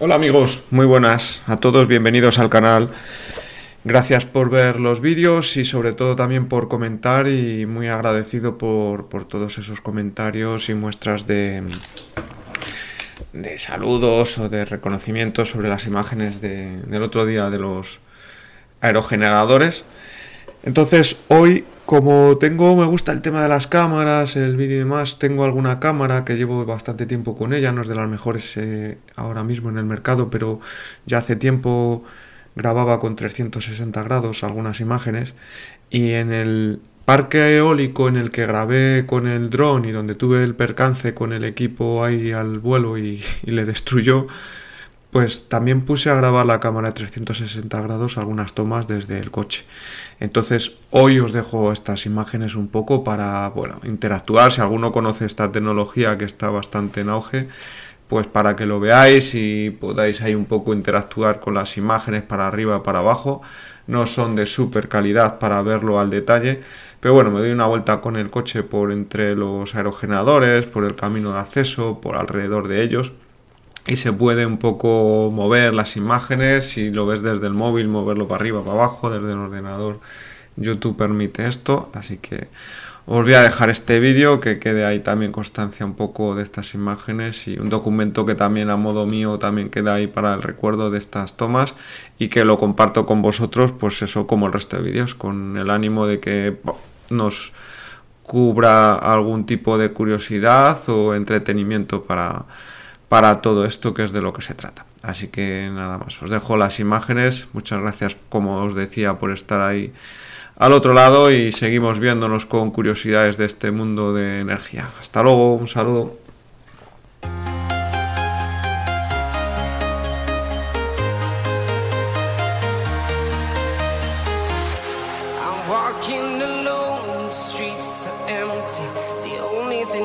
Hola amigos, muy buenas a todos, bienvenidos al canal. Gracias por ver los vídeos y sobre todo también por comentar y muy agradecido por, todos esos comentarios y muestras de, de saludos o de reconocimientos sobre las imágenes del otro día de los aerogeneradores. Entonces hoy como tengo, me gusta el tema de las cámaras, el vídeo y demás, tengo alguna cámara que llevo bastante tiempo con ella, no es de las mejores eh, ahora mismo en el mercado, pero ya hace tiempo grababa con 360 grados algunas imágenes. Y en el parque eólico en el que grabé con el dron y donde tuve el percance con el equipo ahí al vuelo y, y le destruyó, pues también puse a grabar la cámara de 360 grados algunas tomas desde el coche. Entonces hoy os dejo estas imágenes un poco para interactuar. Si alguno conoce esta tecnología que está bastante en auge, pues para que lo veáis y podáis ahí un poco interactuar con las imágenes para arriba, para abajo. No son de super calidad para verlo al detalle, pero bueno, me doy una vuelta con el coche por entre los aerogeneradores, por el camino de acceso, por alrededor de ellos y se puede un poco mover las imágenes, si lo ves desde el móvil, moverlo para arriba, para abajo, desde el ordenador. YouTube permite esto, así que os voy a dejar este vídeo que quede ahí también constancia un poco de estas imágenes y un documento que también a modo mío también queda ahí para el recuerdo de estas tomas y que lo comparto con vosotros, pues eso como el resto de vídeos, con el ánimo de que nos cubra algún tipo de curiosidad o entretenimiento para para todo esto que es de lo que se trata. Así que nada más, os dejo las imágenes. Muchas gracias, como os decía, por estar ahí al otro lado y seguimos viéndonos con curiosidades de este mundo de energía. Hasta luego, un saludo.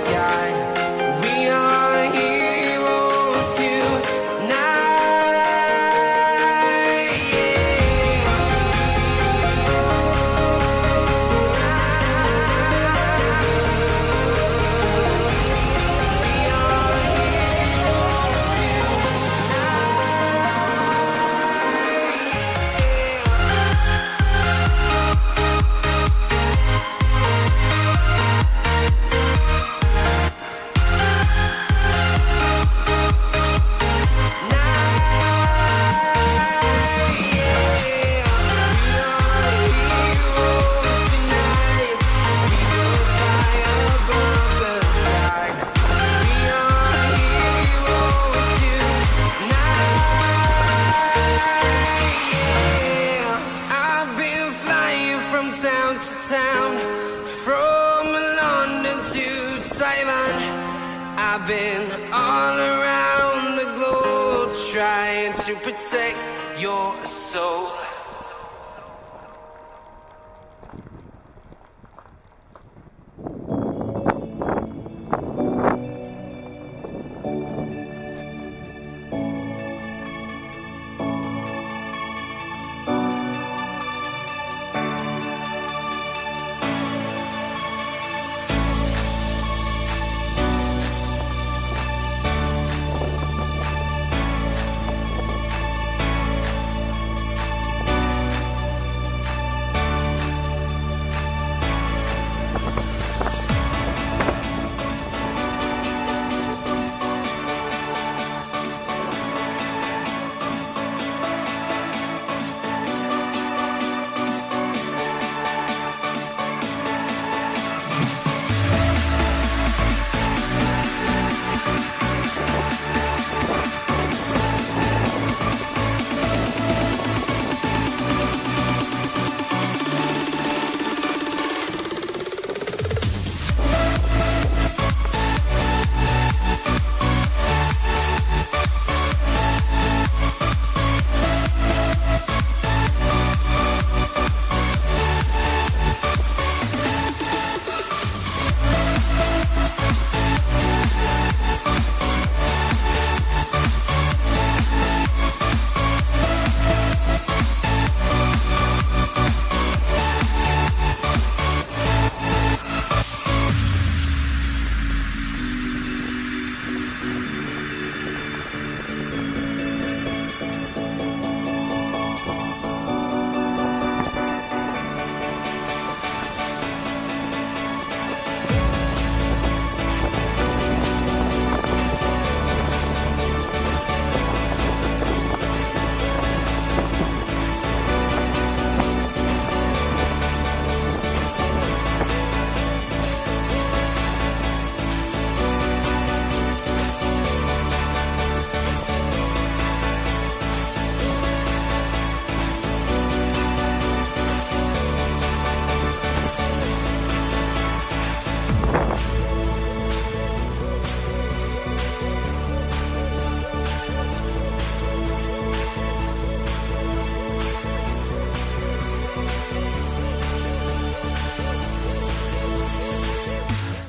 sky. Taiwan. I've been all around the globe trying to protect your soul.